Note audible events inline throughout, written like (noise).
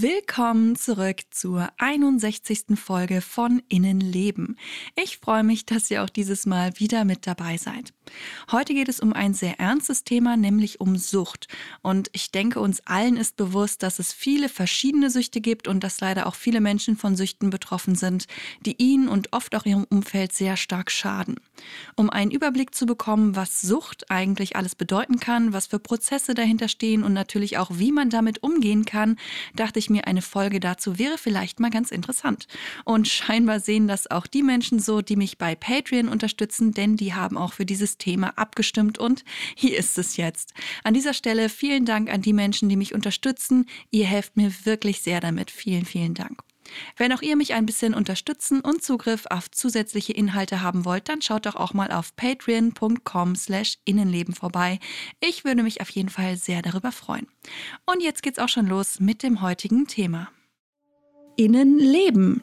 Willkommen zurück zur 61. Folge von Innenleben. Ich freue mich, dass ihr auch dieses Mal wieder mit dabei seid. Heute geht es um ein sehr ernstes Thema, nämlich um Sucht. Und ich denke, uns allen ist bewusst, dass es viele verschiedene Süchte gibt und dass leider auch viele Menschen von Süchten betroffen sind, die ihnen und oft auch ihrem Umfeld sehr stark schaden. Um einen Überblick zu bekommen, was Sucht eigentlich alles bedeuten kann, was für Prozesse dahinter stehen und natürlich auch, wie man damit umgehen kann, dachte ich mir, eine Folge dazu wäre vielleicht mal ganz interessant. Und scheinbar sehen das auch die Menschen so, die mich bei Patreon unterstützen, denn die haben auch für dieses Thema abgestimmt und hier ist es jetzt. An dieser Stelle vielen Dank an die Menschen, die mich unterstützen. Ihr helft mir wirklich sehr damit. Vielen, vielen Dank. Wenn auch ihr mich ein bisschen unterstützen und Zugriff auf zusätzliche Inhalte haben wollt, dann schaut doch auch mal auf patreon.com slash Innenleben vorbei. Ich würde mich auf jeden Fall sehr darüber freuen. Und jetzt geht's auch schon los mit dem heutigen Thema. Innenleben,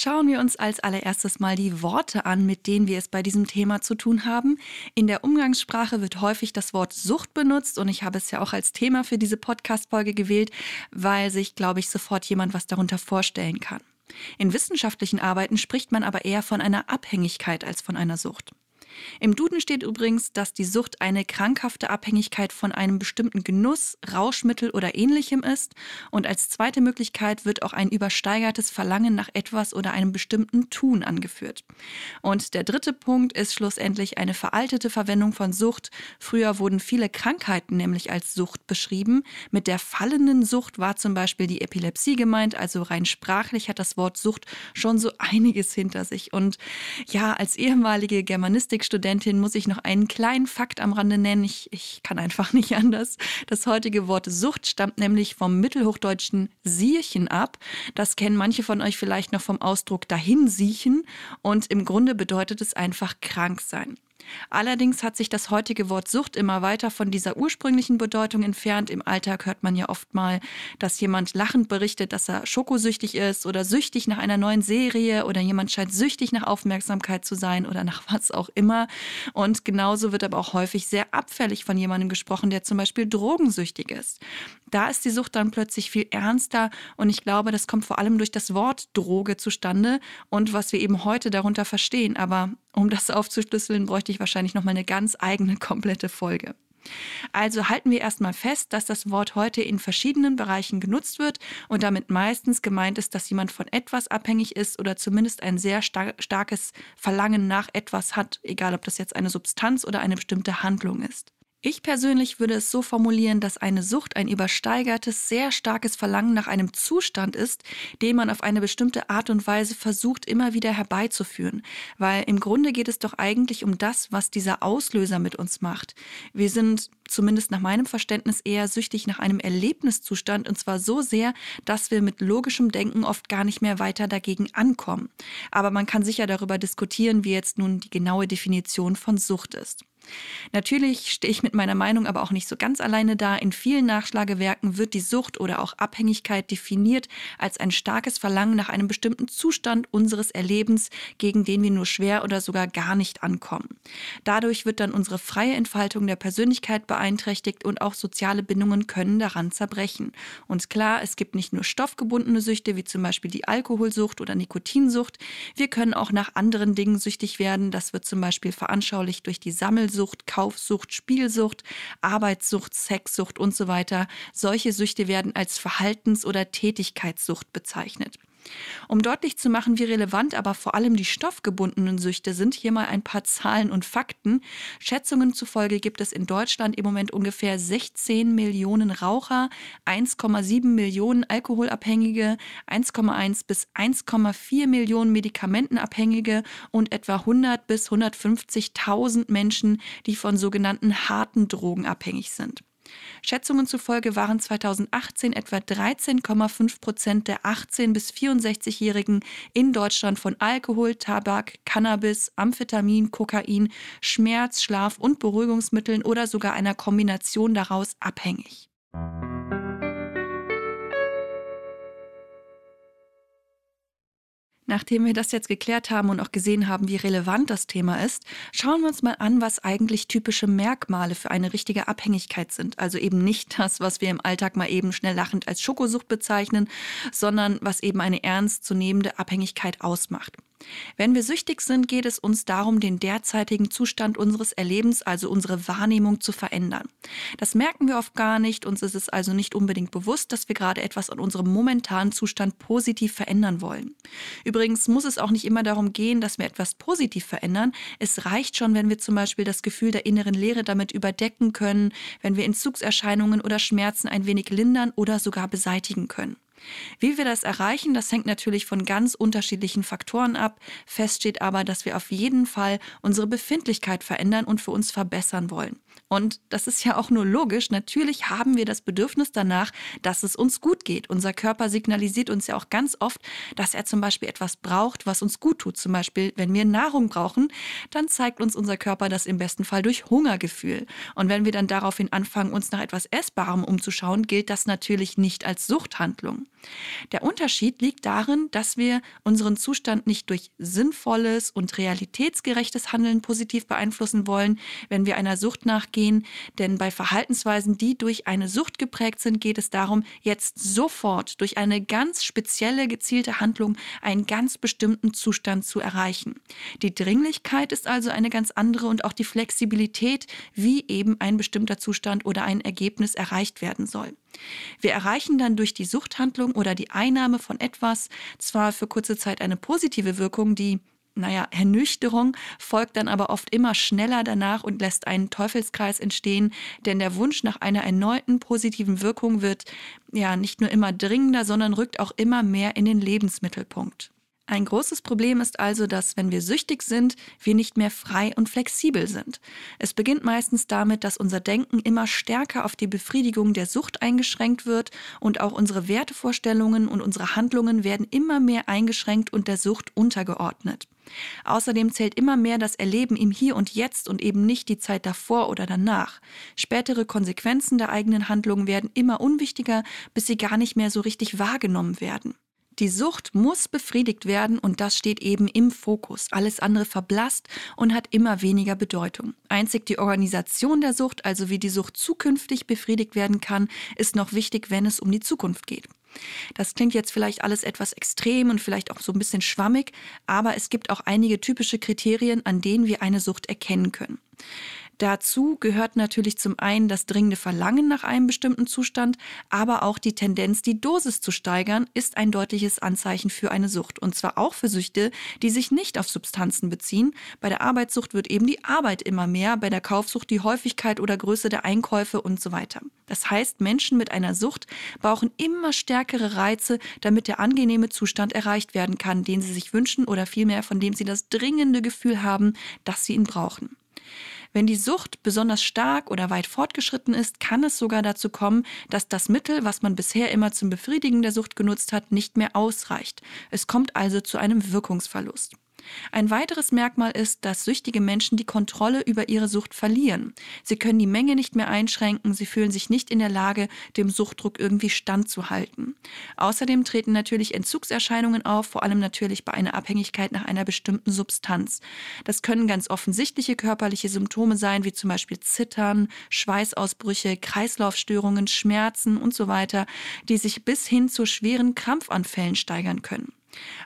Schauen wir uns als allererstes mal die Worte an, mit denen wir es bei diesem Thema zu tun haben. In der Umgangssprache wird häufig das Wort Sucht benutzt und ich habe es ja auch als Thema für diese Podcast-Folge gewählt, weil sich, glaube ich, sofort jemand was darunter vorstellen kann. In wissenschaftlichen Arbeiten spricht man aber eher von einer Abhängigkeit als von einer Sucht. Im Duden steht übrigens, dass die Sucht eine krankhafte Abhängigkeit von einem bestimmten Genuss, Rauschmittel oder ähnlichem ist. Und als zweite Möglichkeit wird auch ein übersteigertes Verlangen nach etwas oder einem bestimmten Tun angeführt. Und der dritte Punkt ist schlussendlich eine veraltete Verwendung von Sucht. Früher wurden viele Krankheiten nämlich als Sucht beschrieben. Mit der fallenden Sucht war zum Beispiel die Epilepsie gemeint. Also rein sprachlich hat das Wort Sucht schon so einiges hinter sich. Und ja, als ehemalige Germanistik Studentin muss ich noch einen kleinen Fakt am Rande nennen. Ich, ich kann einfach (laughs) nicht anders. Das heutige Wort Sucht stammt nämlich vom mittelhochdeutschen Siechen ab. Das kennen manche von euch vielleicht noch vom Ausdruck dahinsiechen. Und im Grunde bedeutet es einfach krank sein. Allerdings hat sich das heutige Wort Sucht immer weiter von dieser ursprünglichen Bedeutung entfernt. Im Alltag hört man ja oft mal, dass jemand lachend berichtet, dass er schokosüchtig ist oder süchtig nach einer neuen Serie oder jemand scheint süchtig nach Aufmerksamkeit zu sein oder nach was auch immer. Und genauso wird aber auch häufig sehr abfällig von jemandem gesprochen, der zum Beispiel drogensüchtig ist. Da ist die Sucht dann plötzlich viel ernster und ich glaube, das kommt vor allem durch das Wort Droge zustande und was wir eben heute darunter verstehen. Aber um das aufzuschlüsseln, bräuchte ich wahrscheinlich noch mal eine ganz eigene komplette Folge. Also halten wir erstmal fest, dass das Wort heute in verschiedenen Bereichen genutzt wird und damit meistens gemeint ist, dass jemand von etwas abhängig ist oder zumindest ein sehr star starkes Verlangen nach etwas hat, egal ob das jetzt eine Substanz oder eine bestimmte Handlung ist. Ich persönlich würde es so formulieren, dass eine Sucht ein übersteigertes, sehr starkes Verlangen nach einem Zustand ist, den man auf eine bestimmte Art und Weise versucht immer wieder herbeizuführen. Weil im Grunde geht es doch eigentlich um das, was dieser Auslöser mit uns macht. Wir sind zumindest nach meinem Verständnis eher süchtig nach einem Erlebniszustand und zwar so sehr, dass wir mit logischem Denken oft gar nicht mehr weiter dagegen ankommen. Aber man kann sicher darüber diskutieren, wie jetzt nun die genaue Definition von Sucht ist. Natürlich stehe ich mit meiner Meinung aber auch nicht so ganz alleine da. In vielen Nachschlagewerken wird die Sucht oder auch Abhängigkeit definiert als ein starkes Verlangen nach einem bestimmten Zustand unseres Erlebens, gegen den wir nur schwer oder sogar gar nicht ankommen. Dadurch wird dann unsere freie Entfaltung der Persönlichkeit beeinträchtigt und auch soziale Bindungen können daran zerbrechen. Und klar, es gibt nicht nur stoffgebundene Süchte, wie zum Beispiel die Alkoholsucht oder Nikotinsucht. Wir können auch nach anderen Dingen süchtig werden. Das wird zum Beispiel veranschaulicht durch die Sammelsucht Spielsucht, Kaufsucht, Spielsucht, Arbeitssucht, Sexsucht und so weiter. Solche Süchte werden als Verhaltens- oder Tätigkeitssucht bezeichnet. Um deutlich zu machen, wie relevant aber vor allem die stoffgebundenen Süchte sind, hier mal ein paar Zahlen und Fakten. Schätzungen zufolge gibt es in Deutschland im Moment ungefähr 16 Millionen Raucher, 1,7 Millionen Alkoholabhängige, 1,1 bis 1,4 Millionen Medikamentenabhängige und etwa 100 bis 150.000 Menschen, die von sogenannten harten Drogen abhängig sind. Schätzungen zufolge waren 2018 etwa 13,5 Prozent der 18- bis 64-Jährigen in Deutschland von Alkohol, Tabak, Cannabis, Amphetamin, Kokain, Schmerz, Schlaf- und Beruhigungsmitteln oder sogar einer Kombination daraus abhängig. Nachdem wir das jetzt geklärt haben und auch gesehen haben, wie relevant das Thema ist, schauen wir uns mal an, was eigentlich typische Merkmale für eine richtige Abhängigkeit sind. Also eben nicht das, was wir im Alltag mal eben schnell lachend als Schokosucht bezeichnen, sondern was eben eine ernstzunehmende Abhängigkeit ausmacht. Wenn wir süchtig sind, geht es uns darum, den derzeitigen Zustand unseres Erlebens, also unsere Wahrnehmung, zu verändern. Das merken wir oft gar nicht, uns ist es also nicht unbedingt bewusst, dass wir gerade etwas an unserem momentanen Zustand positiv verändern wollen. Übrigens muss es auch nicht immer darum gehen, dass wir etwas positiv verändern. Es reicht schon, wenn wir zum Beispiel das Gefühl der inneren Leere damit überdecken können, wenn wir Entzugserscheinungen oder Schmerzen ein wenig lindern oder sogar beseitigen können. Wie wir das erreichen, das hängt natürlich von ganz unterschiedlichen Faktoren ab. Fest steht aber, dass wir auf jeden Fall unsere Befindlichkeit verändern und für uns verbessern wollen. Und das ist ja auch nur logisch. Natürlich haben wir das Bedürfnis danach, dass es uns gut geht. Unser Körper signalisiert uns ja auch ganz oft, dass er zum Beispiel etwas braucht, was uns gut tut. Zum Beispiel, wenn wir Nahrung brauchen, dann zeigt uns unser Körper das im besten Fall durch Hungergefühl. Und wenn wir dann daraufhin anfangen, uns nach etwas Essbarem umzuschauen, gilt das natürlich nicht als Suchthandlung. Der Unterschied liegt darin, dass wir unseren Zustand nicht durch sinnvolles und realitätsgerechtes Handeln positiv beeinflussen wollen, wenn wir einer Sucht nachgehen. Denn bei Verhaltensweisen, die durch eine Sucht geprägt sind, geht es darum, jetzt sofort durch eine ganz spezielle gezielte Handlung einen ganz bestimmten Zustand zu erreichen. Die Dringlichkeit ist also eine ganz andere und auch die Flexibilität, wie eben ein bestimmter Zustand oder ein Ergebnis erreicht werden soll. Wir erreichen dann durch die Suchthandlung oder die Einnahme von etwas zwar für kurze Zeit eine positive Wirkung, die naja, Ernüchterung folgt dann aber oft immer schneller danach und lässt einen Teufelskreis entstehen, denn der Wunsch nach einer erneuten positiven Wirkung wird ja nicht nur immer dringender, sondern rückt auch immer mehr in den Lebensmittelpunkt. Ein großes Problem ist also, dass wenn wir süchtig sind, wir nicht mehr frei und flexibel sind. Es beginnt meistens damit, dass unser Denken immer stärker auf die Befriedigung der Sucht eingeschränkt wird und auch unsere Wertevorstellungen und unsere Handlungen werden immer mehr eingeschränkt und der Sucht untergeordnet. Außerdem zählt immer mehr das Erleben im Hier und Jetzt und eben nicht die Zeit davor oder danach. Spätere Konsequenzen der eigenen Handlungen werden immer unwichtiger, bis sie gar nicht mehr so richtig wahrgenommen werden. Die Sucht muss befriedigt werden und das steht eben im Fokus. Alles andere verblasst und hat immer weniger Bedeutung. Einzig die Organisation der Sucht, also wie die Sucht zukünftig befriedigt werden kann, ist noch wichtig, wenn es um die Zukunft geht. Das klingt jetzt vielleicht alles etwas extrem und vielleicht auch so ein bisschen schwammig, aber es gibt auch einige typische Kriterien, an denen wir eine Sucht erkennen können. Dazu gehört natürlich zum einen das dringende Verlangen nach einem bestimmten Zustand, aber auch die Tendenz, die Dosis zu steigern, ist ein deutliches Anzeichen für eine Sucht. Und zwar auch für Süchte, die sich nicht auf Substanzen beziehen. Bei der Arbeitssucht wird eben die Arbeit immer mehr, bei der Kaufsucht die Häufigkeit oder Größe der Einkäufe und so weiter. Das heißt, Menschen mit einer Sucht brauchen immer stärkere Reize, damit der angenehme Zustand erreicht werden kann, den sie sich wünschen oder vielmehr von dem sie das dringende Gefühl haben, dass sie ihn brauchen. Wenn die Sucht besonders stark oder weit fortgeschritten ist, kann es sogar dazu kommen, dass das Mittel, was man bisher immer zum Befriedigen der Sucht genutzt hat, nicht mehr ausreicht. Es kommt also zu einem Wirkungsverlust. Ein weiteres Merkmal ist, dass süchtige Menschen die Kontrolle über ihre Sucht verlieren. Sie können die Menge nicht mehr einschränken, sie fühlen sich nicht in der Lage, dem Suchtdruck irgendwie standzuhalten. Außerdem treten natürlich Entzugserscheinungen auf, vor allem natürlich bei einer Abhängigkeit nach einer bestimmten Substanz. Das können ganz offensichtliche körperliche Symptome sein, wie zum Beispiel Zittern, Schweißausbrüche, Kreislaufstörungen, Schmerzen und so weiter, die sich bis hin zu schweren Krampfanfällen steigern können.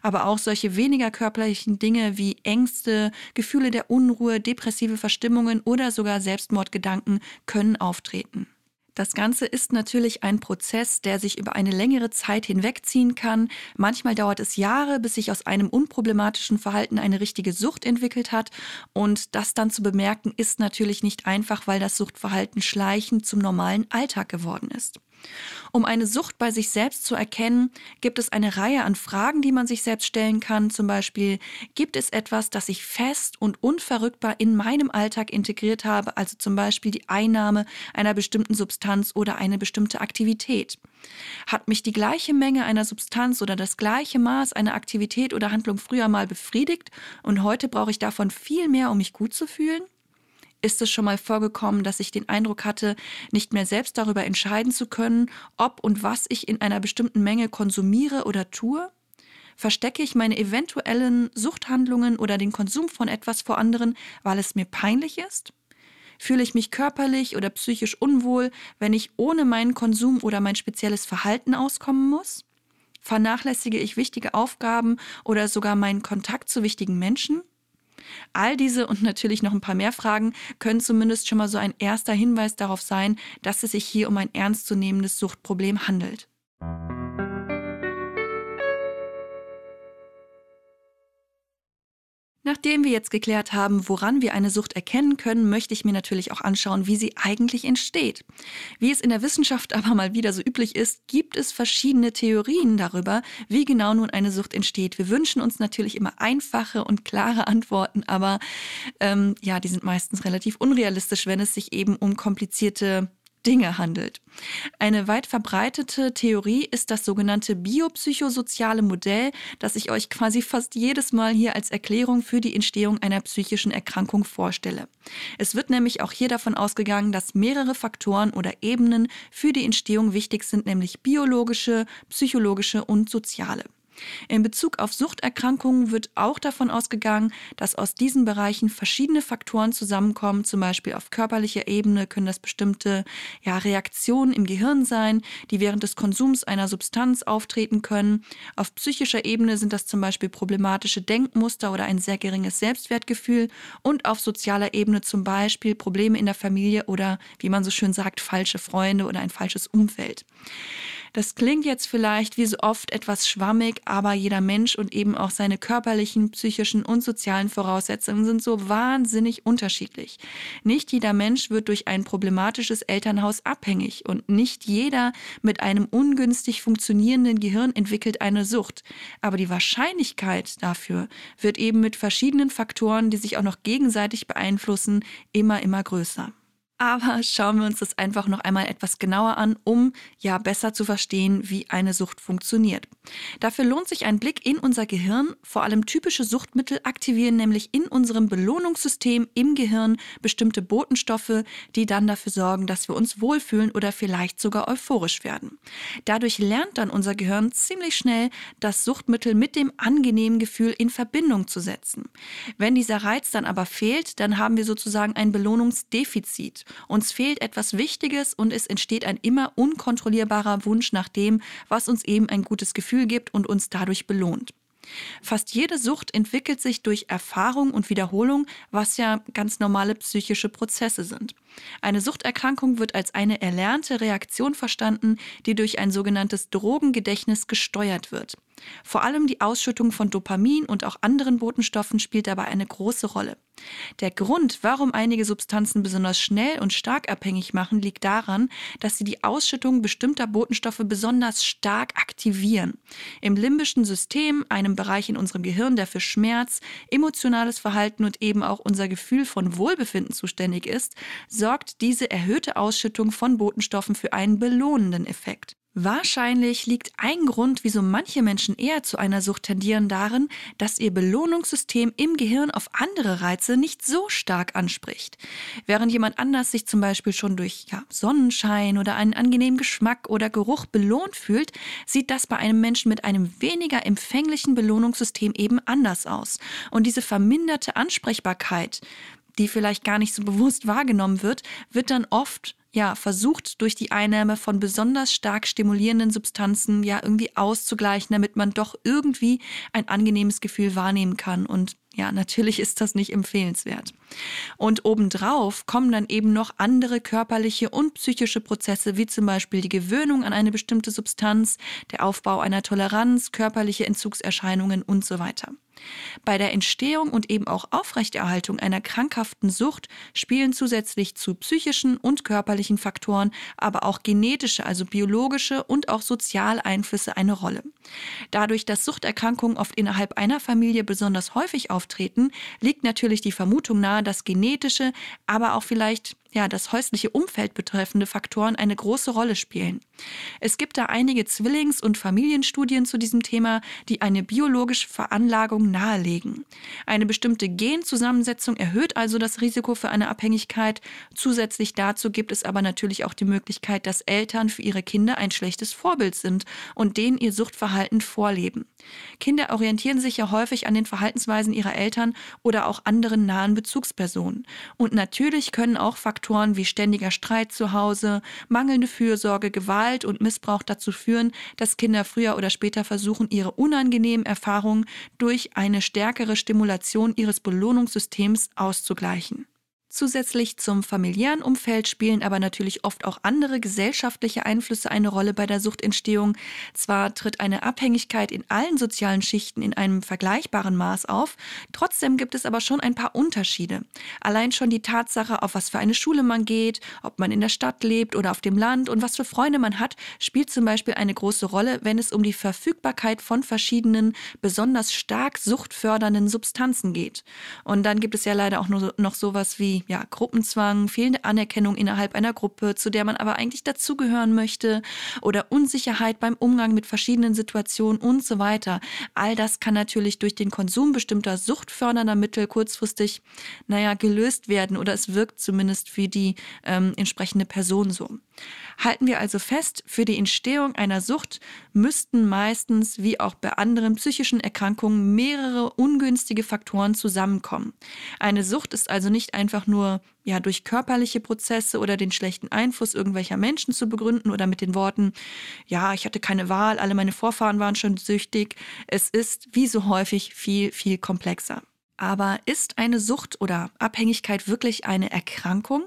Aber auch solche weniger körperlichen Dinge wie Ängste, Gefühle der Unruhe, depressive Verstimmungen oder sogar Selbstmordgedanken können auftreten. Das Ganze ist natürlich ein Prozess, der sich über eine längere Zeit hinwegziehen kann. Manchmal dauert es Jahre, bis sich aus einem unproblematischen Verhalten eine richtige Sucht entwickelt hat. Und das dann zu bemerken, ist natürlich nicht einfach, weil das Suchtverhalten schleichend zum normalen Alltag geworden ist. Um eine Sucht bei sich selbst zu erkennen, gibt es eine Reihe an Fragen, die man sich selbst stellen kann. Zum Beispiel, gibt es etwas, das ich fest und unverrückbar in meinem Alltag integriert habe, also zum Beispiel die Einnahme einer bestimmten Substanz oder eine bestimmte Aktivität? Hat mich die gleiche Menge einer Substanz oder das gleiche Maß einer Aktivität oder Handlung früher mal befriedigt und heute brauche ich davon viel mehr, um mich gut zu fühlen? Ist es schon mal vorgekommen, dass ich den Eindruck hatte, nicht mehr selbst darüber entscheiden zu können, ob und was ich in einer bestimmten Menge konsumiere oder tue? Verstecke ich meine eventuellen Suchthandlungen oder den Konsum von etwas vor anderen, weil es mir peinlich ist? Fühle ich mich körperlich oder psychisch unwohl, wenn ich ohne meinen Konsum oder mein spezielles Verhalten auskommen muss? Vernachlässige ich wichtige Aufgaben oder sogar meinen Kontakt zu wichtigen Menschen? All diese und natürlich noch ein paar mehr Fragen können zumindest schon mal so ein erster Hinweis darauf sein, dass es sich hier um ein ernstzunehmendes Suchtproblem handelt. Nachdem wir jetzt geklärt haben, woran wir eine Sucht erkennen können, möchte ich mir natürlich auch anschauen, wie sie eigentlich entsteht. Wie es in der Wissenschaft (laughs) aber mal wieder so üblich ist, gibt es verschiedene Theorien darüber, wie genau nun eine Sucht entsteht. Wir wünschen uns natürlich immer einfache und klare Antworten, aber ähm, ja, die sind meistens relativ unrealistisch, wenn es sich eben um komplizierte Dinge handelt. Eine weit verbreitete Theorie ist das sogenannte biopsychosoziale Modell, das ich euch quasi fast jedes Mal hier als Erklärung für die Entstehung einer psychischen Erkrankung vorstelle. Es wird nämlich auch hier davon ausgegangen, dass mehrere Faktoren oder Ebenen für die Entstehung wichtig sind, nämlich biologische, psychologische und soziale. In Bezug auf Suchterkrankungen wird auch davon ausgegangen, dass aus diesen Bereichen verschiedene Faktoren zusammenkommen. Zum Beispiel auf körperlicher Ebene können das bestimmte ja, Reaktionen im Gehirn sein, die während des Konsums einer Substanz auftreten können. Auf psychischer Ebene sind das zum Beispiel problematische Denkmuster oder ein sehr geringes Selbstwertgefühl. Und auf sozialer Ebene zum Beispiel Probleme in der Familie oder, wie man so schön sagt, falsche Freunde oder ein falsches Umfeld. Das klingt jetzt vielleicht wie so oft etwas schwammig, aber jeder Mensch und eben auch seine körperlichen, psychischen und sozialen Voraussetzungen sind so wahnsinnig unterschiedlich. Nicht jeder Mensch wird durch ein problematisches Elternhaus abhängig und nicht jeder mit einem ungünstig funktionierenden Gehirn entwickelt eine Sucht. Aber die Wahrscheinlichkeit dafür wird eben mit verschiedenen Faktoren, die sich auch noch gegenseitig beeinflussen, immer, immer größer. Aber schauen wir uns das einfach noch einmal etwas genauer an, um ja besser zu verstehen, wie eine Sucht funktioniert. Dafür lohnt sich ein Blick in unser Gehirn. Vor allem typische Suchtmittel aktivieren nämlich in unserem Belohnungssystem im Gehirn bestimmte Botenstoffe, die dann dafür sorgen, dass wir uns wohlfühlen oder vielleicht sogar euphorisch werden. Dadurch lernt dann unser Gehirn ziemlich schnell, das Suchtmittel mit dem angenehmen Gefühl in Verbindung zu setzen. Wenn dieser Reiz dann aber fehlt, dann haben wir sozusagen ein Belohnungsdefizit. Uns fehlt etwas Wichtiges und es entsteht ein immer unkontrollierbarer Wunsch nach dem, was uns eben ein gutes Gefühl gibt und uns dadurch belohnt. Fast jede Sucht entwickelt sich durch Erfahrung und Wiederholung, was ja ganz normale psychische Prozesse sind. Eine Suchterkrankung wird als eine erlernte Reaktion verstanden, die durch ein sogenanntes Drogengedächtnis gesteuert wird. Vor allem die Ausschüttung von Dopamin und auch anderen Botenstoffen spielt dabei eine große Rolle. Der Grund, warum einige Substanzen besonders schnell und stark abhängig machen, liegt daran, dass sie die Ausschüttung bestimmter Botenstoffe besonders stark aktivieren. Im limbischen System, einem Bereich in unserem Gehirn, der für Schmerz, emotionales Verhalten und eben auch unser Gefühl von Wohlbefinden zuständig ist, sorgt diese erhöhte Ausschüttung von Botenstoffen für einen belohnenden Effekt. Wahrscheinlich liegt ein Grund, wieso manche Menschen eher zu einer Sucht tendieren, darin, dass ihr Belohnungssystem im Gehirn auf andere Reize nicht so stark anspricht. Während jemand anders sich zum Beispiel schon durch ja, Sonnenschein oder einen angenehmen Geschmack oder Geruch belohnt fühlt, sieht das bei einem Menschen mit einem weniger empfänglichen Belohnungssystem eben anders aus. Und diese verminderte Ansprechbarkeit, die vielleicht gar nicht so bewusst wahrgenommen wird, wird dann oft ja, versucht durch die Einnahme von besonders stark stimulierenden Substanzen ja irgendwie auszugleichen, damit man doch irgendwie ein angenehmes Gefühl wahrnehmen kann. Und ja, natürlich ist das nicht empfehlenswert. Und obendrauf kommen dann eben noch andere körperliche und psychische Prozesse, wie zum Beispiel die Gewöhnung an eine bestimmte Substanz, der Aufbau einer Toleranz, körperliche Entzugserscheinungen und so weiter. Bei der Entstehung und eben auch Aufrechterhaltung einer krankhaften Sucht spielen zusätzlich zu psychischen und körperlichen Faktoren aber auch genetische, also biologische und auch soziale Einflüsse eine Rolle. Dadurch, dass Suchterkrankungen oft innerhalb einer Familie besonders häufig auftreten, liegt natürlich die Vermutung nahe, dass genetische, aber auch vielleicht ja, das häusliche Umfeld betreffende Faktoren eine große Rolle spielen. Es gibt da einige Zwillings- und Familienstudien zu diesem Thema, die eine biologische Veranlagung nahelegen. Eine bestimmte Genzusammensetzung erhöht also das Risiko für eine Abhängigkeit. Zusätzlich dazu gibt es aber natürlich auch die Möglichkeit, dass Eltern für ihre Kinder ein schlechtes Vorbild sind und denen ihr Suchtverhalten vorleben. Kinder orientieren sich ja häufig an den Verhaltensweisen ihrer Eltern oder auch anderen nahen Bezugspersonen. Und natürlich können auch Faktoren wie ständiger Streit zu Hause, mangelnde Fürsorge, Gewalt und Missbrauch dazu führen, dass Kinder früher oder später versuchen, ihre unangenehmen Erfahrungen durch eine stärkere Stimulation ihres Belohnungssystems auszugleichen. Zusätzlich zum familiären Umfeld spielen aber natürlich oft auch andere gesellschaftliche Einflüsse eine Rolle bei der Suchtentstehung. Zwar tritt eine Abhängigkeit in allen sozialen Schichten in einem vergleichbaren Maß auf, trotzdem gibt es aber schon ein paar Unterschiede. Allein schon die Tatsache, auf was für eine Schule man geht, ob man in der Stadt lebt oder auf dem Land und was für Freunde man hat, spielt zum Beispiel eine große Rolle, wenn es um die Verfügbarkeit von verschiedenen, besonders stark suchtfördernden Substanzen geht. Und dann gibt es ja leider auch noch sowas wie ja, Gruppenzwang, fehlende Anerkennung innerhalb einer Gruppe, zu der man aber eigentlich dazugehören möchte, oder Unsicherheit beim Umgang mit verschiedenen Situationen und so weiter. All das kann natürlich durch den Konsum bestimmter suchtfördernder Mittel kurzfristig, naja, gelöst werden oder es wirkt zumindest für die ähm, entsprechende Person so. Halten wir also fest, für die Entstehung einer Sucht müssten meistens, wie auch bei anderen psychischen Erkrankungen, mehrere ungünstige Faktoren zusammenkommen. Eine Sucht ist also nicht einfach nur ja, durch körperliche Prozesse oder den schlechten Einfluss irgendwelcher Menschen zu begründen oder mit den Worten, ja, ich hatte keine Wahl, alle meine Vorfahren waren schon süchtig. Es ist, wie so häufig, viel, viel komplexer. Aber ist eine Sucht oder Abhängigkeit wirklich eine Erkrankung?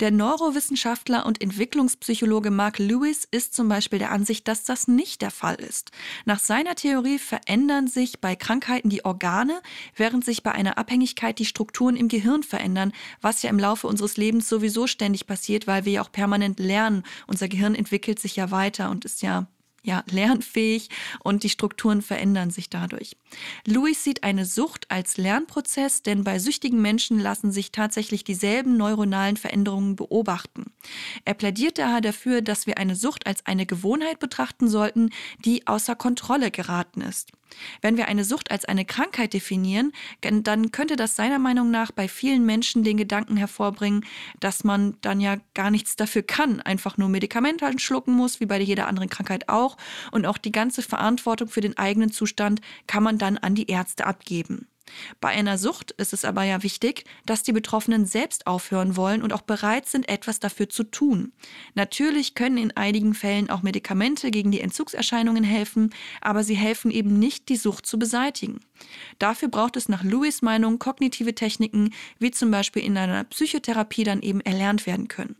Der Neurowissenschaftler und Entwicklungspsychologe Mark Lewis ist zum Beispiel der Ansicht, dass das nicht der Fall ist. Nach seiner Theorie verändern sich bei Krankheiten die Organe, während sich bei einer Abhängigkeit die Strukturen im Gehirn verändern, was ja im Laufe unseres Lebens sowieso ständig passiert, weil wir ja auch permanent lernen. Unser Gehirn entwickelt sich ja weiter und ist ja ja, lernfähig und die Strukturen verändern sich dadurch. Louis sieht eine Sucht als Lernprozess, denn bei süchtigen Menschen lassen sich tatsächlich dieselben neuronalen Veränderungen beobachten. Er plädiert daher dafür, dass wir eine Sucht als eine Gewohnheit betrachten sollten, die außer Kontrolle geraten ist. Wenn wir eine Sucht als eine Krankheit definieren, dann könnte das seiner Meinung nach bei vielen Menschen den Gedanken hervorbringen, dass man dann ja gar nichts dafür kann, einfach nur Medikamente schlucken muss, wie bei jeder anderen Krankheit auch. Und auch die ganze Verantwortung für den eigenen Zustand kann man dann an die Ärzte abgeben. Bei einer Sucht ist es aber ja wichtig, dass die Betroffenen selbst aufhören wollen und auch bereit sind, etwas dafür zu tun. Natürlich können in einigen Fällen auch Medikamente gegen die Entzugserscheinungen helfen, aber sie helfen eben nicht, die Sucht zu beseitigen. Dafür braucht es nach Lewis Meinung kognitive Techniken, wie zum Beispiel in einer Psychotherapie dann eben erlernt werden können.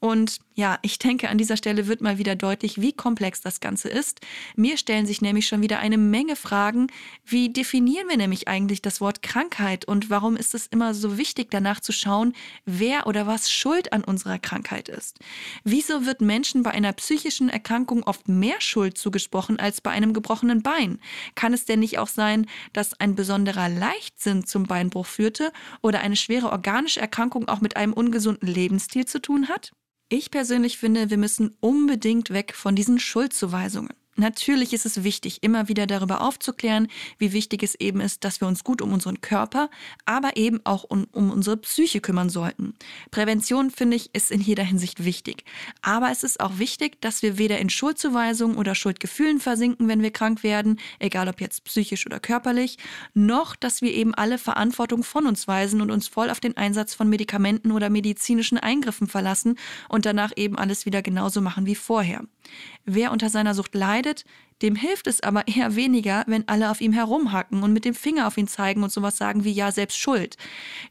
Und ja, ich denke, an dieser Stelle wird mal wieder deutlich, wie komplex das Ganze ist. Mir stellen sich nämlich schon wieder eine Menge Fragen. Wie definieren wir nämlich eigentlich das Wort Krankheit und warum ist es immer so wichtig, danach zu schauen, wer oder was schuld an unserer Krankheit ist? Wieso wird Menschen bei einer psychischen Erkrankung oft mehr Schuld zugesprochen als bei einem gebrochenen Bein? Kann es denn nicht auch sein, dass ein besonderer Leichtsinn zum Beinbruch führte oder eine schwere organische Erkrankung auch mit einem ungesunden Lebensstil zu tun hat? Ich persönlich finde, wir müssen unbedingt weg von diesen Schuldzuweisungen. Natürlich ist es wichtig, immer wieder darüber aufzuklären, wie wichtig es eben ist, dass wir uns gut um unseren Körper, aber eben auch um, um, unsere Psyche kümmern sollten. Prävention, finde ich, ist in jeder Hinsicht wichtig. Aber es ist auch wichtig, dass wir weder in Schuldzuweisungen oder Schuldgefühlen versinken, wenn wir krank werden, egal ob jetzt psychisch oder körperlich, noch, dass wir eben alle Verantwortung von uns weisen und uns voll auf den Einsatz von Medikamenten oder medizinischen Eingriffen verlassen und danach eben alles wieder genauso machen wie vorher. Wer unter seiner Sucht leidet, leidet, dem hilft es aber eher weniger, wenn alle auf ihm herumhacken und mit dem Finger auf ihn zeigen und sowas sagen wie ja, selbst schuld.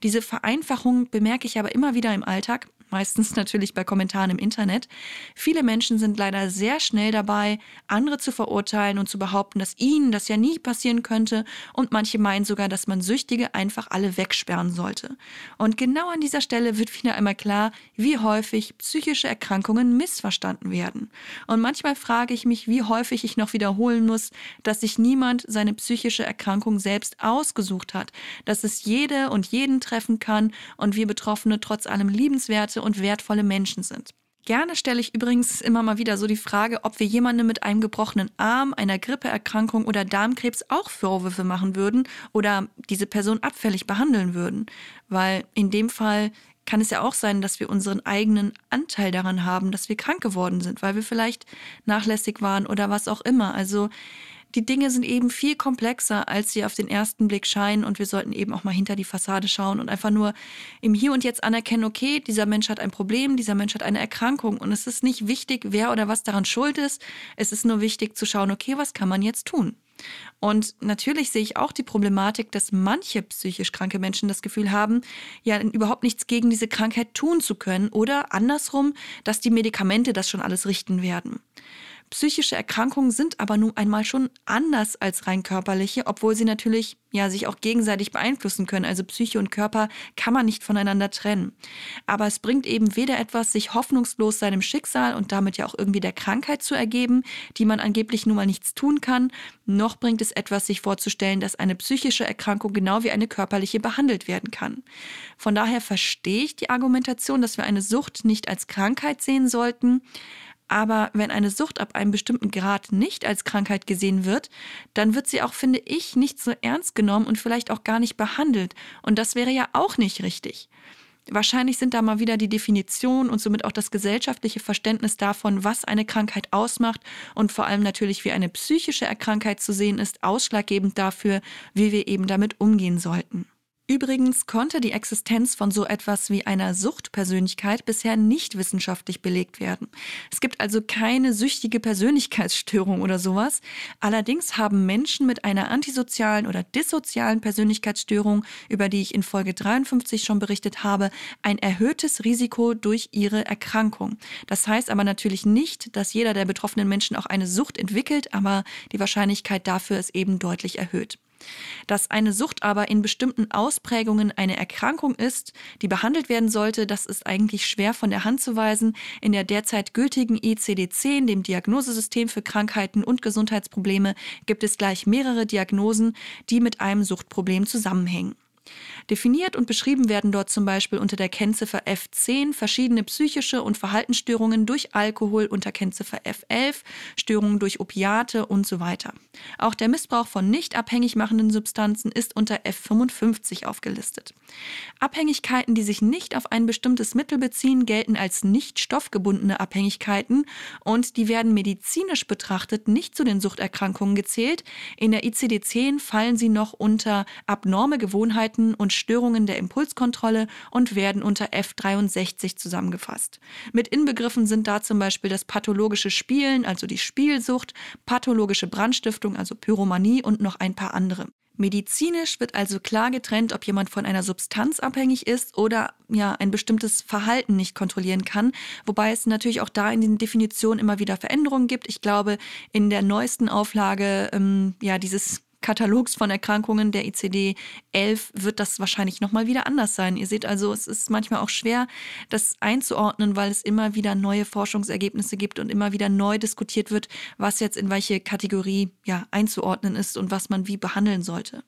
Diese Vereinfachung bemerke ich aber immer wieder im Alltag meistens natürlich bei Kommentaren im Internet. Viele Menschen sind leider sehr schnell dabei, andere zu verurteilen und zu behaupten, dass ihnen das ja nie passieren könnte und manche meinen sogar, dass man Süchtige einfach alle wegsperren sollte. Und genau an dieser Stelle wird wieder einmal klar, wie häufig psychische Erkrankungen missverstanden werden. Und manchmal frage ich mich, wie häufig ich noch wiederholen muss, dass sich niemand seine psychische Erkrankung selbst ausgesucht hat, dass es jede und jeden treffen kann und wir Betroffene trotz allem liebenswerte nette und wertvolle Menschen sind. Gerne stelle ich übrigens immer mal wieder so die Frage, ob wir jemandem mit einem gebrochenen Arm, einer Grippeerkrankung oder Darmkrebs auch Vorwürfe machen würden oder diese Person abfällig behandeln würden. Weil in dem Fall kann es ja auch sein, dass wir unseren eigenen Anteil daran haben, dass wir krank geworden sind, weil wir vielleicht nachlässig waren oder was auch immer. Also die Dinge sind eben viel komplexer, als sie auf den ersten Blick scheinen und wir sollten eben auch mal hinter die Fassade schauen und einfach nur im Hier und Jetzt anerkennen, okay, dieser Mensch hat ein Problem, dieser Mensch hat eine Erkrankung und es ist nicht wichtig, wer oder was daran schuld ist. Es ist nur wichtig zu schauen, okay, was kann man jetzt tun? Und natürlich sehe ich auch die Problematik, dass manche psychisch kranke Menschen das Gefühl haben, ja überhaupt nichts gegen diese Krankheit tun zu können oder andersrum, dass die Medikamente das schon alles richten werden. Psychische Erkrankungen sind aber nun einmal schon anders als rein körperliche, obwohl sie natürlich ja sich auch gegenseitig beeinflussen können. Also Psyche und Körper kann man nicht voneinander trennen. Aber es bringt eben weder etwas, sich hoffnungslos seinem Schicksal und damit ja auch irgendwie der Krankheit zu ergeben, die man angeblich nun mal nichts tun kann, noch bringt es etwas, sich vorzustellen, dass eine psychische Erkrankung genau wie eine körperliche behandelt werden kann. Von daher verstehe ich die Argumentation, dass wir eine Sucht nicht als Krankheit sehen sollten. Aber wenn eine Sucht ab einem bestimmten Grad nicht als Krankheit gesehen wird, dann wird sie auch, finde ich, nicht so ernst genommen und vielleicht auch gar nicht behandelt. Und das wäre ja auch nicht richtig. Wahrscheinlich sind da mal wieder die Definition und somit auch das gesellschaftliche Verständnis davon, was eine Krankheit ausmacht und vor allem natürlich wie eine psychische Erkrankheit zu sehen ist, ausschlaggebend dafür, wie wir eben damit umgehen sollten. Übrigens konnte die Existenz von so etwas wie einer Suchtpersönlichkeit bisher nicht wissenschaftlich belegt werden. Es gibt also keine süchtige Persönlichkeitsstörung oder sowas. Allerdings haben Menschen mit einer antisozialen oder dissozialen Persönlichkeitsstörung, über die ich in Folge 53 schon berichtet habe, ein erhöhtes Risiko durch ihre Erkrankung. Das heißt aber natürlich nicht, dass jeder der betroffenen Menschen auch eine Sucht entwickelt, aber die Wahrscheinlichkeit dafür ist eben deutlich erhöht. Dass eine Sucht aber in bestimmten Ausprägungen eine Erkrankung ist, die behandelt werden sollte, das ist eigentlich schwer von der Hand zu weisen. In der derzeit gültigen ICD-10, dem Diagnosesystem für Krankheiten und Gesundheitsprobleme, gibt es gleich mehrere Diagnosen, die mit einem Suchtproblem zusammenhängen. Definiert und beschrieben werden dort zum Beispiel unter der Kennziffer F10 verschiedene psychische und Verhaltensstörungen durch Alkohol unter Kennziffer F11, Störungen durch Opiate und so weiter. Auch der Missbrauch von nicht abhängig machenden Substanzen ist unter F55 aufgelistet. Abhängigkeiten, die sich nicht auf ein bestimmtes Mittel beziehen, gelten als nicht stoffgebundene Abhängigkeiten und die werden medizinisch betrachtet nicht zu den Suchterkrankungen gezählt. In der ICD-10 fallen sie noch unter abnorme Gewohnheiten und Störungen der Impulskontrolle und werden unter F63 zusammengefasst. Mit Inbegriffen sind da zum Beispiel das pathologische Spielen, also die Spielsucht, pathologische Brandstiftung, also Pyromanie und noch ein paar andere. Medizinisch wird also klar getrennt, ob jemand von einer Substanz abhängig ist oder ja ein bestimmtes Verhalten nicht kontrollieren kann, wobei es natürlich auch da in den Definitionen immer wieder Veränderungen gibt. Ich glaube, in der neuesten Auflage ähm, ja dieses Katalogs von Erkrankungen der ICD-11 wird das wahrscheinlich nochmal wieder anders sein. Ihr seht also, es ist manchmal auch schwer, das einzuordnen, weil es immer wieder neue Forschungsergebnisse gibt und immer wieder neu diskutiert wird, was jetzt in welche Kategorie ja, einzuordnen ist und was man wie behandeln sollte.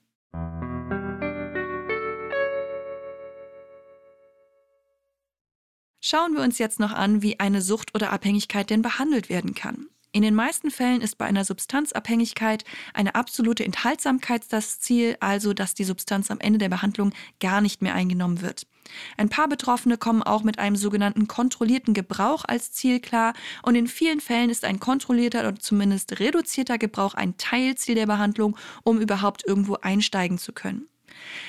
Schauen wir uns jetzt noch an, wie eine Sucht oder Abhängigkeit denn behandelt werden kann. In den meisten Fällen ist bei einer Substanzabhängigkeit eine absolute Enthaltsamkeit das Ziel, also dass die Substanz am Ende der Behandlung gar nicht mehr eingenommen wird. Ein paar Betroffene kommen auch mit einem sogenannten kontrollierten Gebrauch als Ziel klar und in vielen Fällen ist ein kontrollierter oder zumindest reduzierter Gebrauch ein Teilziel der Behandlung, um überhaupt irgendwo einsteigen zu können.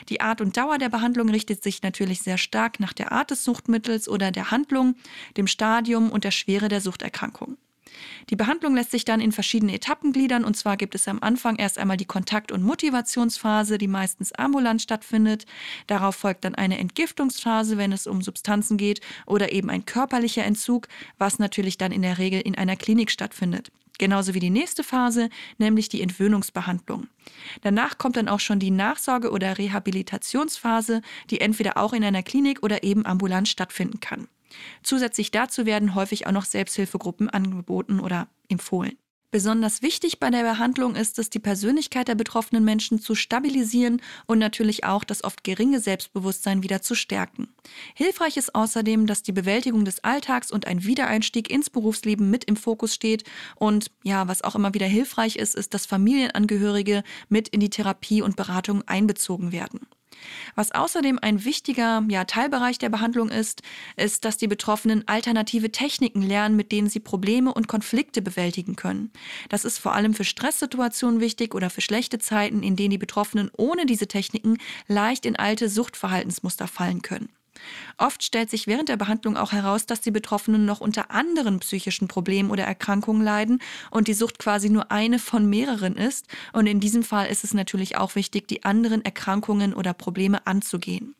Die Art und Dauer der Behandlung richtet sich natürlich sehr stark nach der Art des Suchtmittels oder der Handlung, dem Stadium und der Schwere der Suchterkrankung. Die Behandlung lässt sich dann in verschiedene Etappen gliedern. Und zwar gibt es am Anfang erst einmal die Kontakt- und Motivationsphase, die meistens ambulant stattfindet. Darauf folgt dann eine Entgiftungsphase, wenn es um Substanzen geht, oder eben ein körperlicher Entzug, was natürlich dann in der Regel in einer Klinik stattfindet. Genauso wie die nächste Phase, nämlich die Entwöhnungsbehandlung. Danach kommt dann auch schon die Nachsorge- oder Rehabilitationsphase, die entweder auch in einer Klinik oder eben ambulant stattfinden kann. Zusätzlich dazu werden häufig auch noch Selbsthilfegruppen angeboten oder empfohlen. Besonders wichtig bei der Behandlung ist es, die Persönlichkeit der betroffenen Menschen zu stabilisieren und natürlich auch das oft geringe Selbstbewusstsein wieder zu stärken. Hilfreich ist außerdem, dass die Bewältigung des Alltags und ein Wiedereinstieg ins Berufsleben mit im Fokus steht. Und ja, was auch immer wieder hilfreich ist, ist, dass Familienangehörige mit in die Therapie und Beratung einbezogen werden. Was außerdem ein wichtiger ja, Teilbereich der Behandlung ist, ist, dass die Betroffenen alternative Techniken lernen, mit denen sie Probleme und Konflikte bewältigen können. Das ist vor allem für Stresssituationen wichtig oder für schlechte Zeiten, in denen die Betroffenen ohne diese Techniken leicht in alte Suchtverhaltensmuster fallen können. Oft stellt sich während der Behandlung auch heraus, dass die Betroffenen noch unter anderen psychischen Problemen oder Erkrankungen leiden und die Sucht quasi nur eine von mehreren ist. Und in diesem Fall ist es natürlich auch wichtig, die anderen Erkrankungen oder Probleme anzugehen.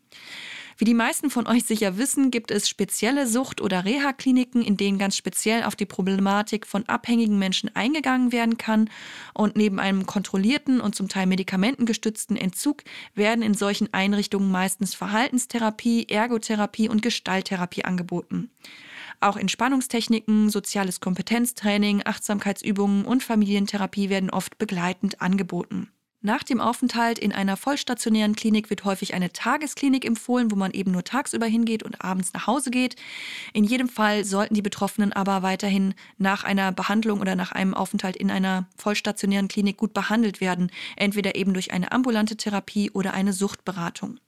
Wie die meisten von euch sicher wissen, gibt es spezielle Sucht- oder Reha-Kliniken, in denen ganz speziell auf die Problematik von abhängigen Menschen eingegangen werden kann. Und neben einem kontrollierten und zum Teil medikamentengestützten Entzug werden in solchen Einrichtungen meistens Verhaltenstherapie, Ergotherapie und Gestalttherapie angeboten. Auch Entspannungstechniken, soziales Kompetenztraining, Achtsamkeitsübungen und Familientherapie werden oft begleitend angeboten. Nach dem Aufenthalt in einer vollstationären Klinik wird häufig eine Tagesklinik empfohlen, wo man eben nur tagsüber hingeht und abends nach Hause geht. In jedem Fall sollten die Betroffenen aber weiterhin nach einer Behandlung oder nach einem Aufenthalt in einer vollstationären Klinik gut behandelt werden, entweder eben durch eine ambulante Therapie oder eine Suchtberatung.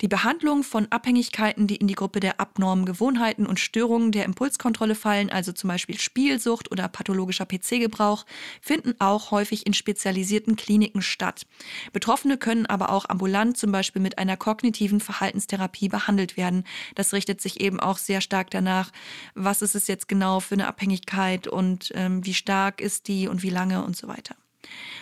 Die Behandlung von Abhängigkeiten, die in die Gruppe der abnormen Gewohnheiten und Störungen der Impulskontrolle fallen, also zum Beispiel Spielsucht oder pathologischer PC-Gebrauch, finden auch häufig in spezialisierten Kliniken statt. Betroffene können aber auch ambulant zum Beispiel mit einer kognitiven Verhaltenstherapie behandelt werden. Das richtet sich eben auch sehr stark danach, was ist es jetzt genau für eine Abhängigkeit und ähm, wie stark ist die und wie lange und so weiter.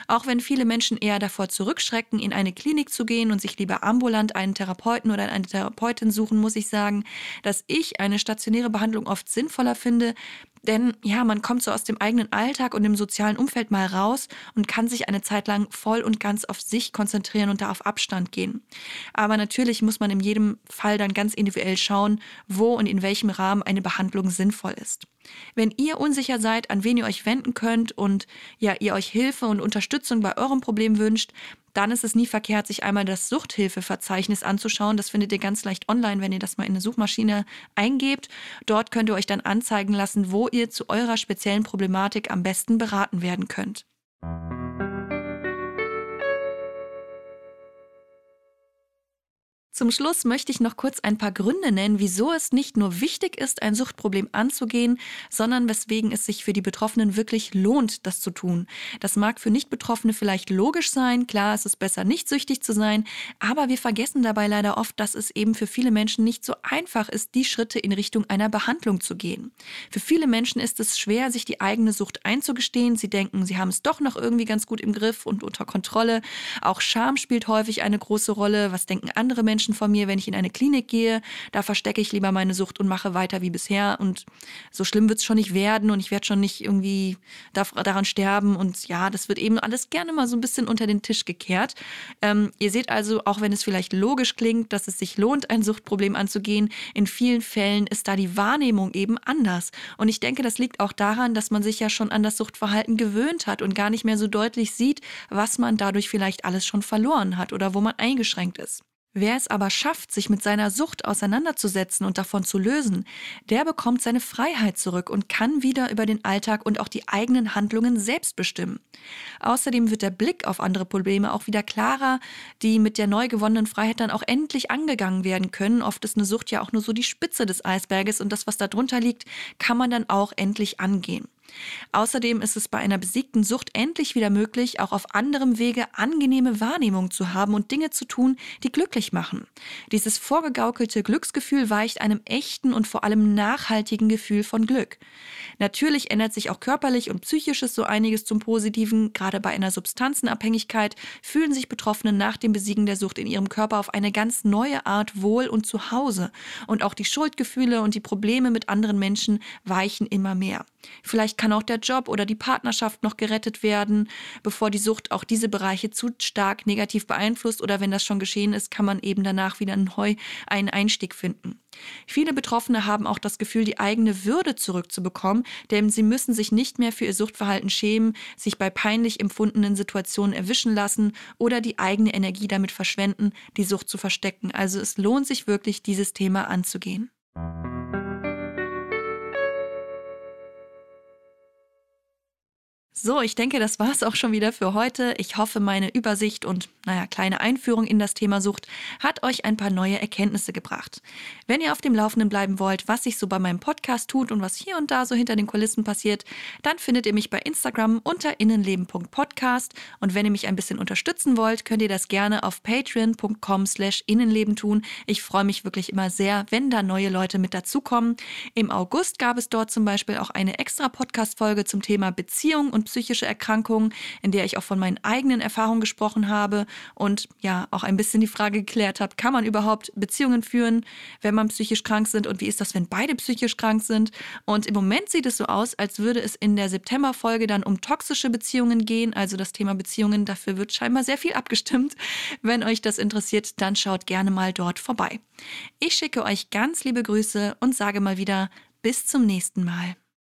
Auch wenn viele Menschen eher davor zurückschrecken, in eine Klinik zu gehen und sich lieber ambulant einen Therapeuten oder eine Therapeutin suchen, muss ich sagen, dass ich eine stationäre Behandlung oft sinnvoller finde, denn ja, man kommt so aus dem eigenen Alltag und dem sozialen Umfeld mal raus und kann sich eine Zeit lang voll und ganz auf sich konzentrieren und da auf Abstand gehen. Aber natürlich muss man in jedem Fall dann ganz individuell schauen, wo und in welchem Rahmen eine Behandlung sinnvoll ist. Wenn ihr unsicher seid, an wen ihr euch wenden könnt und ja, ihr euch Hilfe und Unterstützung bei eurem Problem wünscht, dann ist es nie verkehrt, sich einmal das Suchthilfeverzeichnis anzuschauen. Das findet ihr ganz leicht online, wenn ihr das mal in eine Suchmaschine eingebt. Dort könnt ihr euch dann anzeigen lassen, wo ihr zu eurer speziellen Problematik am besten beraten werden könnt. Zum Schluss möchte ich noch kurz ein paar Gründe nennen, wieso es nicht nur wichtig ist, ein Suchtproblem anzugehen, sondern weswegen es sich für die Betroffenen wirklich lohnt, das zu tun. Das mag für Nicht-Betroffene vielleicht logisch sein, klar, es ist besser, nicht süchtig zu sein, aber wir vergessen dabei leider oft, dass es eben für viele Menschen nicht so einfach ist, die Schritte in Richtung einer Behandlung zu gehen. Für viele Menschen ist es schwer, sich die eigene Sucht einzugestehen. Sie denken, sie haben es doch noch irgendwie ganz gut im Griff und unter Kontrolle. Auch Scham spielt häufig eine große Rolle. Was denken andere Menschen? Menschen von mir, wenn ich in eine Klinik gehe, da verstecke ich lieber meine Sucht und mache weiter wie bisher. Und so schlimm wird es schon nicht werden und ich werde schon nicht irgendwie daran sterben. Und ja, das wird eben alles gerne mal so ein bisschen unter den Tisch gekehrt. Ähm, ihr seht also, auch wenn es vielleicht logisch klingt, dass es sich lohnt, ein Suchtproblem anzugehen, in vielen Fällen ist da die Wahrnehmung eben anders. Und ich denke, das liegt auch daran, dass man sich ja schon an das Suchtverhalten gewöhnt hat und gar nicht mehr so deutlich sieht, was man dadurch vielleicht alles schon verloren hat oder wo man eingeschränkt ist. Wer es aber schafft, sich mit seiner Sucht auseinanderzusetzen und davon zu lösen, der bekommt seine Freiheit zurück und kann wieder über den Alltag und auch die eigenen Handlungen selbst bestimmen. Außerdem wird der Blick auf andere Probleme auch wieder klarer, die mit der neu gewonnenen Freiheit dann auch endlich angegangen werden können. Oft ist eine Sucht ja auch nur so die Spitze des Eisberges und das, was darunter liegt, kann man dann auch endlich angehen. Außerdem ist es bei einer besiegten Sucht endlich wieder möglich, auch auf anderem Wege angenehme Wahrnehmung zu haben und Dinge zu tun, die glücklich machen. Dieses vorgegaukelte Glücksgefühl weicht einem echten und vor allem nachhaltigen Gefühl von Glück. Natürlich ändert sich auch körperlich und psychisches so einiges zum Positiven. Gerade bei einer Substanzenabhängigkeit fühlen sich Betroffene nach dem Besiegen der Sucht in ihrem Körper auf eine ganz neue Art wohl und zu Hause. Und auch die Schuldgefühle und die Probleme mit anderen Menschen weichen immer mehr. Vielleicht kann auch der Job oder die Partnerschaft noch gerettet werden, bevor die Sucht auch diese Bereiche zu stark negativ beeinflusst oder wenn das schon geschehen ist, kann man eben danach wieder neu einen Einstieg finden. Viele Betroffene haben auch das Gefühl, die eigene Würde zurückzubekommen, denn sie müssen sich nicht mehr für ihr Suchtverhalten schämen, sich bei peinlich empfundenen Situationen erwischen lassen oder die eigene Energie damit verschwenden, die Sucht zu verstecken. Also es lohnt sich wirklich, dieses Thema anzugehen. So, ich denke, das war es auch schon wieder für heute. Ich hoffe, meine Übersicht und, naja, kleine Einführung in das Thema Sucht hat euch ein paar neue Erkenntnisse gebracht. Wenn ihr auf dem Laufenden bleiben wollt, was sich so bei meinem Podcast tut und was hier und da so hinter den Kulissen passiert, dann findet ihr mich bei Instagram unter innenleben.podcast und wenn ihr mich ein bisschen unterstützen wollt, könnt ihr das gerne auf patreon.com slash innenleben tun. Ich freue mich wirklich immer sehr, wenn da neue Leute mit dazukommen. Im August gab es dort zum Beispiel auch eine extra Podcast-Folge zum Thema Beziehung und psychische Erkrankungen, in der ich auch von meinen eigenen Erfahrungen gesprochen habe und ja auch ein bisschen die Frage geklärt habe, kann man überhaupt Beziehungen führen, wenn man psychisch krank sind und wie ist das, wenn beide psychisch krank sind? Und im Moment sieht es so aus, als würde es in der September-Folge dann um toxische Beziehungen gehen, also das Thema Beziehungen, dafür wird scheinbar sehr viel abgestimmt. Wenn euch das interessiert, dann schaut gerne mal dort vorbei. Ich schicke euch ganz liebe Grüße und sage mal wieder bis zum nächsten Mal.